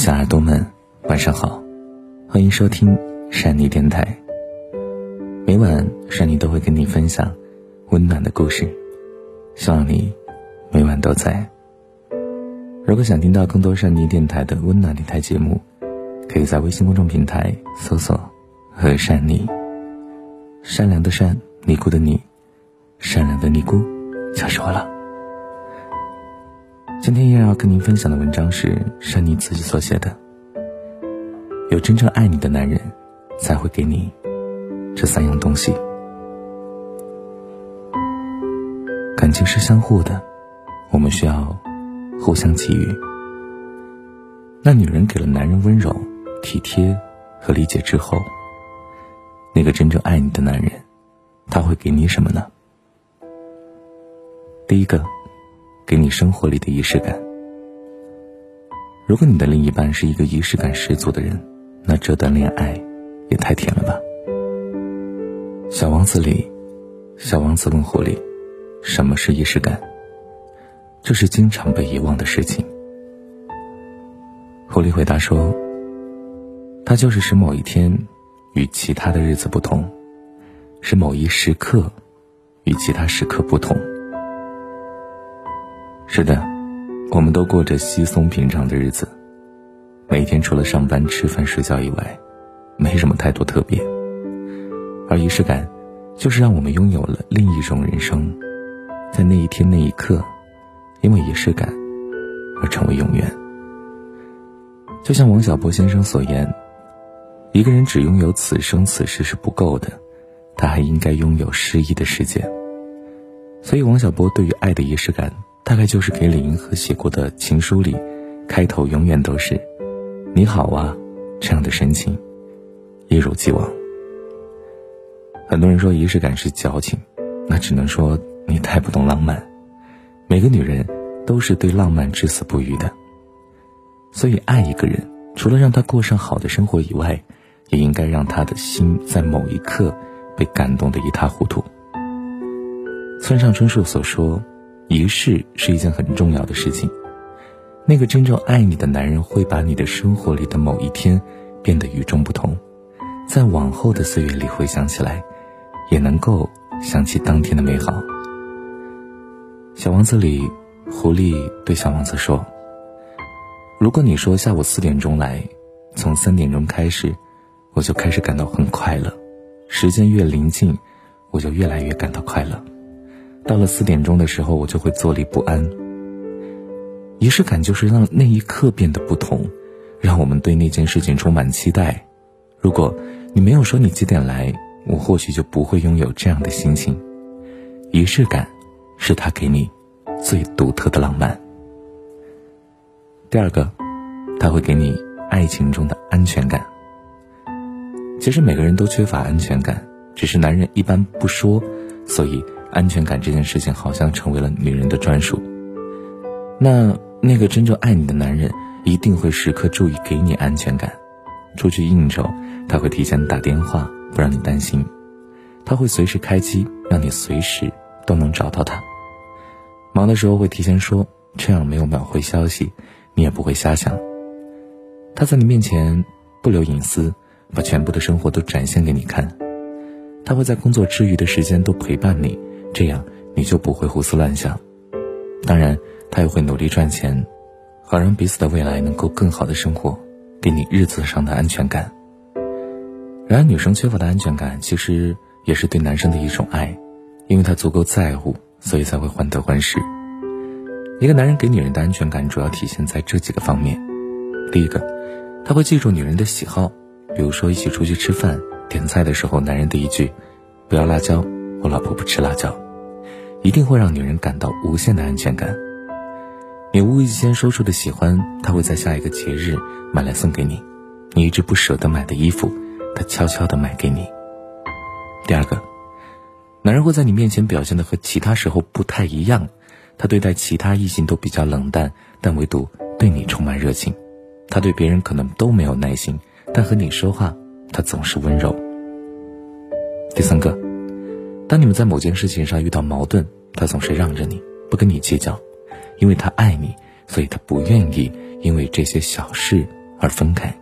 小耳朵们，晚上好，欢迎收听山妮电台。每晚山妮都会跟你分享温暖的故事，希望你每晚都在。如果想听到更多山妮电台的温暖电台节目，可以在微信公众平台搜索“和善妮”，善良的善，尼姑的尼，善良的尼姑就是我了。今天依然要跟您分享的文章是山妮自己所写的。有真正爱你的男人，才会给你这三样东西。感情是相互的，我们需要互相给予。那女人给了男人温柔、体贴和理解之后，那个真正爱你的男人，他会给你什么呢？第一个。给你生活里的仪式感。如果你的另一半是一个仪式感十足的人，那这段恋爱也太甜了吧。小王子里，小王子问狐狸：“什么是仪式感？”这是经常被遗忘的事情。狐狸回答说：“它就是使某一天与其他的日子不同，使某一时刻与其他时刻不同。”是的，我们都过着稀松平常的日子，每天除了上班、吃饭、睡觉以外，没什么太多特别。而仪式感，就是让我们拥有了另一种人生，在那一天那一刻，因为仪式感而成为永远。就像王小波先生所言，一个人只拥有此生此世是不够的，他还应该拥有诗意的世界。所以，王小波对于爱的仪式感。大概就是给李银河写过的情书里，开头永远都是“你好啊”这样的深情，一如既往。很多人说仪式感是矫情，那只能说你太不懂浪漫。每个女人都是对浪漫至死不渝的，所以爱一个人，除了让他过上好的生活以外，也应该让他的心在某一刻被感动的一塌糊涂。村上春树所说。仪式是一件很重要的事情。那个真正爱你的男人会把你的生活里的某一天变得与众不同，在往后的岁月里回想起来，也能够想起当天的美好。小王子里，狐狸对小王子说：“如果你说下午四点钟来，从三点钟开始，我就开始感到很快乐。时间越临近，我就越来越感到快乐。”到了四点钟的时候，我就会坐立不安。仪式感就是让那一刻变得不同，让我们对那件事情充满期待。如果你没有说你几点来，我或许就不会拥有这样的心情。仪式感，是他给你最独特的浪漫。第二个，他会给你爱情中的安全感。其实每个人都缺乏安全感，只是男人一般不说，所以。安全感这件事情好像成为了女人的专属。那那个真正爱你的男人一定会时刻注意给你安全感。出去应酬，他会提前打电话，不让你担心；他会随时开机，让你随时都能找到他。忙的时候会提前说，这样没有秒回消息，你也不会瞎想。他在你面前不留隐私，把全部的生活都展现给你看。他会在工作之余的时间都陪伴你。这样你就不会胡思乱想，当然，他也会努力赚钱，好让彼此的未来能够更好的生活，给你日子上的安全感。然而，女生缺乏的安全感，其实也是对男生的一种爱，因为他足够在乎，所以才会患得患失。一个男人给女人的安全感，主要体现在这几个方面：第一个，他会记住女人的喜好，比如说一起出去吃饭，点菜的时候，男人的一句“不要辣椒”。我老婆不吃辣椒，一定会让女人感到无限的安全感。你无意间说出的喜欢，他会在下一个节日买来送给你；你一直不舍得买的衣服，他悄悄的买给你。第二个，男人会在你面前表现的和其他时候不太一样，他对待其他异性都比较冷淡，但唯独对你充满热情。他对别人可能都没有耐心，但和你说话，他总是温柔。第三个。当你们在某件事情上遇到矛盾，他总是让着你，不跟你计较，因为他爱你，所以他不愿意因为这些小事而分开。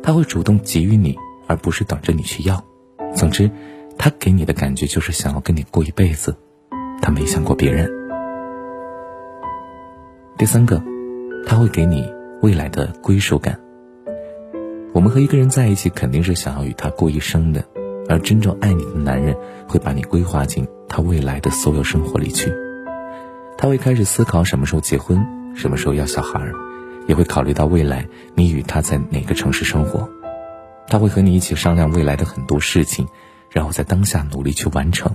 他会主动给予你，而不是等着你去要。总之，他给你的感觉就是想要跟你过一辈子，他没想过别人。第三个，他会给你未来的归属感。我们和一个人在一起，肯定是想要与他过一生的，而真正爱你的男人会把你规划进他未来的所有生活里去。他会开始思考什么时候结婚，什么时候要小孩，也会考虑到未来你与他在哪个城市生活。他会和你一起商量未来的很多事情，然后在当下努力去完成，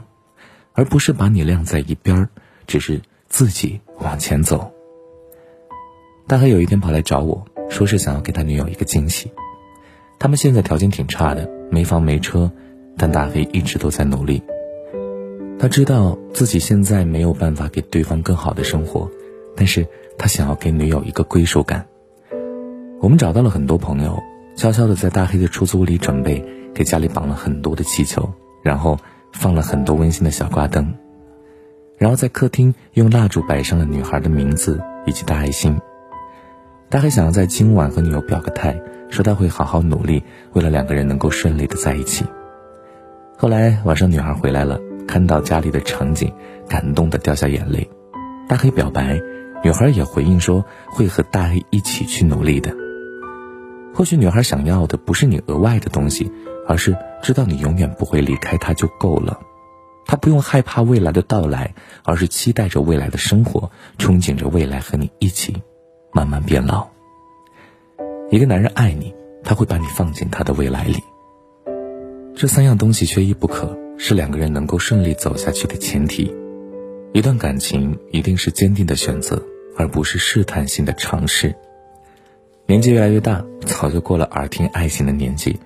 而不是把你晾在一边儿，只是自己往前走。大黑有一天跑来找我说是想要给他女友一个惊喜。他们现在条件挺差的，没房没车，但大黑一直都在努力。他知道自己现在没有办法给对方更好的生活，但是他想要给女友一个归属感。我们找到了很多朋友，悄悄的在大黑的出租屋里准备，给家里绑了很多的气球，然后放了很多温馨的小挂灯，然后在客厅用蜡烛摆上了女孩的名字以及大爱心。他还想要在今晚和女友表个态，说他会好好努力，为了两个人能够顺利的在一起。后来晚上女孩回来了，看到家里的场景，感动的掉下眼泪。大黑表白，女孩也回应说会和大黑一起去努力的。或许女孩想要的不是你额外的东西，而是知道你永远不会离开她就够了。她不用害怕未来的到来，而是期待着未来的生活，憧憬着未来和你一起。慢慢变老。一个男人爱你，他会把你放进他的未来里。这三样东西缺一不可，是两个人能够顺利走下去的前提。一段感情一定是坚定的选择，而不是试探性的尝试。年纪越来越大，早就过了耳听爱情的年纪。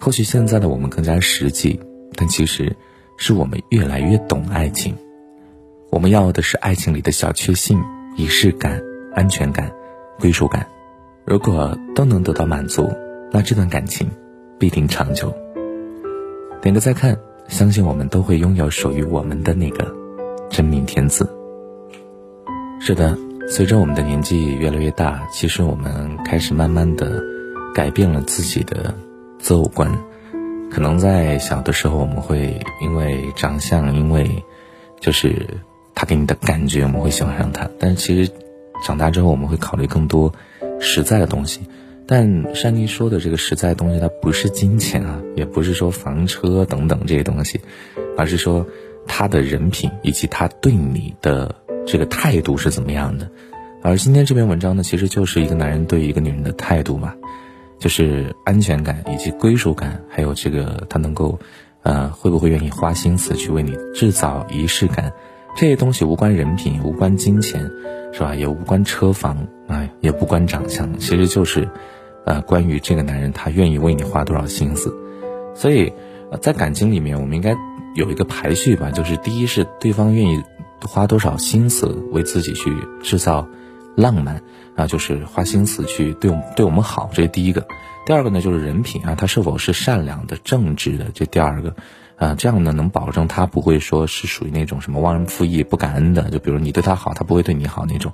或许现在的我们更加实际，但其实是我们越来越懂爱情。我们要的是爱情里的小确幸、仪式感、安全感。归属感，如果都能得到满足，那这段感情必定长久。点个再看，相信我们都会拥有属于我们的那个真命天子。是的，随着我们的年纪越来越大，其实我们开始慢慢的改变了自己的择偶观。可能在小的时候，我们会因为长相，因为就是他给你的感觉，我们会喜欢上他，但是其实。长大之后，我们会考虑更多实在的东西，但珊妮说的这个实在东西，它不是金钱啊，也不是说房车等等这些东西，而是说他的人品以及他对你的这个态度是怎么样的。而今天这篇文章呢，其实就是一个男人对一个女人的态度嘛，就是安全感以及归属感，还有这个他能够，呃，会不会愿意花心思去为你制造仪式感。这些东西无关人品，无关金钱，是吧？也无关车房，啊，也不关长相，其实就是，呃，关于这个男人他愿意为你花多少心思。所以，在感情里面，我们应该有一个排序吧，就是第一是对方愿意花多少心思为自己去制造浪漫，啊，就是花心思去对我们对我们好，这是第一个。第二个呢，就是人品啊，他是否是善良的、正直的，这第二个。啊，这样呢能保证他不会说是属于那种什么忘恩负义、不感恩的，就比如你对他好，他不会对你好那种。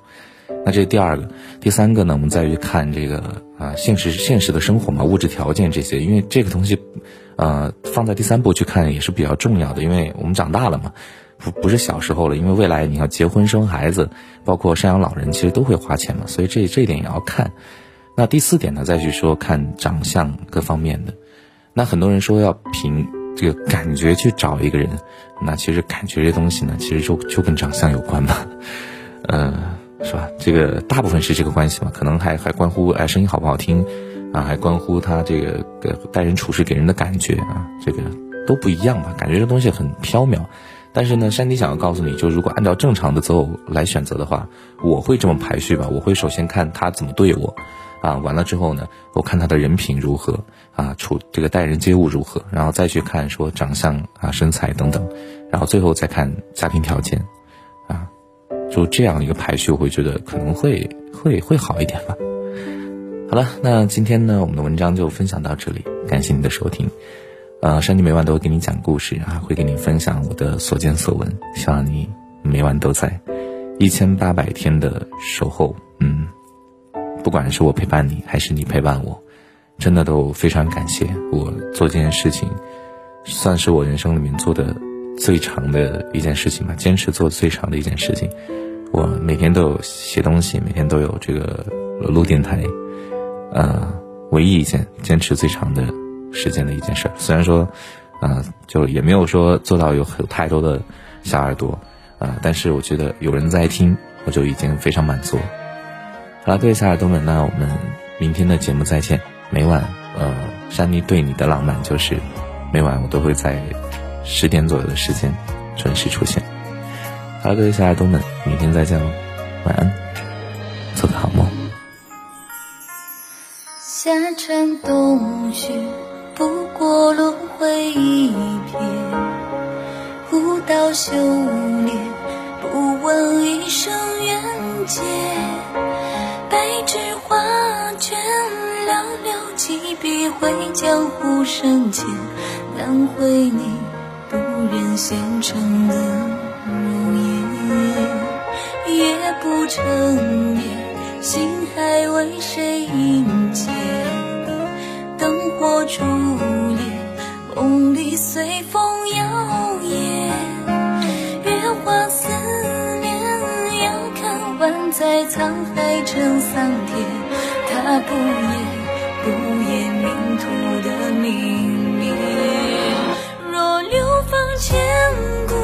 那这是第二个，第三个呢，我们再去看这个啊，现实现实的生活嘛，物质条件这些，因为这个东西，呃，放在第三步去看也是比较重要的，因为我们长大了嘛，不不是小时候了，因为未来你要结婚生孩子，包括赡养老人，其实都会花钱嘛，所以这这一点也要看。那第四点呢，再去说看长相各方面的，那很多人说要凭。这个感觉去找一个人，那其实感觉这东西呢，其实就就跟长相有关嘛，嗯，是吧？这个大部分是这个关系嘛，可能还还关乎哎声音好不好听，啊，还关乎他这个待人处事给人的感觉啊，这个都不一样吧？感觉这东西很飘渺，但是呢，山迪想要告诉你就，如果按照正常的择偶来选择的话，我会这么排序吧，我会首先看他怎么对我。啊，完了之后呢，我看他的人品如何啊，处这个待人接物如何，然后再去看说长相啊、身材等等，然后最后再看家庭条件，就这样一个排序，我会觉得可能会会会好一点吧。好了，那今天呢，我们的文章就分享到这里，感谢你的收听。呃，山迪每晚都会给你讲故事啊，会给你分享我的所见所闻，希望你每晚都在一千八百天的守候，嗯。不管是我陪伴你，还是你陪伴我，真的都非常感谢我做这件事情，算是我人生里面做的最长的一件事情吧，坚持做最长的一件事情。我每天都有写东西，每天都有这个录电台，呃，唯一一件坚持最长的时间的一件事儿。虽然说，呃，就也没有说做到有很太多的小耳朵，啊，但是我觉得有人在听，我就已经非常满足。好了，各位小耳朵们，那我们明天的节目再见。每晚，呃，山妮对你的浪漫就是每晚我都会在十点左右的时间准时出现。好了，各位小耳朵们，明天再见喽，晚安，做个好梦。夏蝉冬雪，不过轮回一瞥；古道修炼，不问一生缘劫。白纸画卷，寥寥几笔绘江湖深浅，难绘你不忍纤尘的容颜。夜不成眠，心还为谁萦结？灯火烛烈，梦里随风摇曳。月华思念，遥看万载沧海成桑田。他不言，不言命途的明灭。若流芳千古，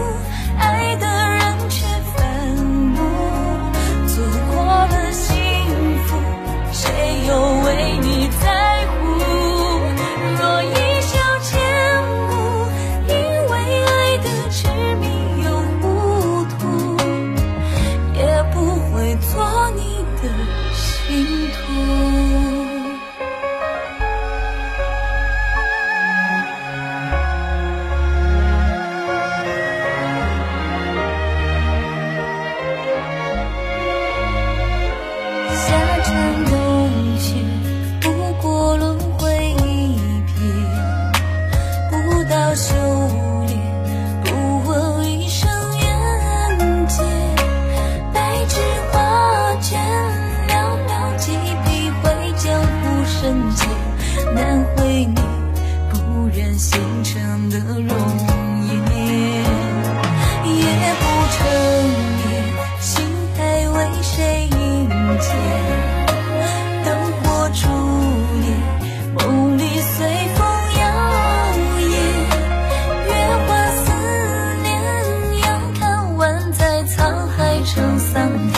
不忍纤尘的容颜。夜不成眠，心还为谁萦结？灯火烛烈，梦里随风摇曳。月华思念，遥看万载沧海成桑田。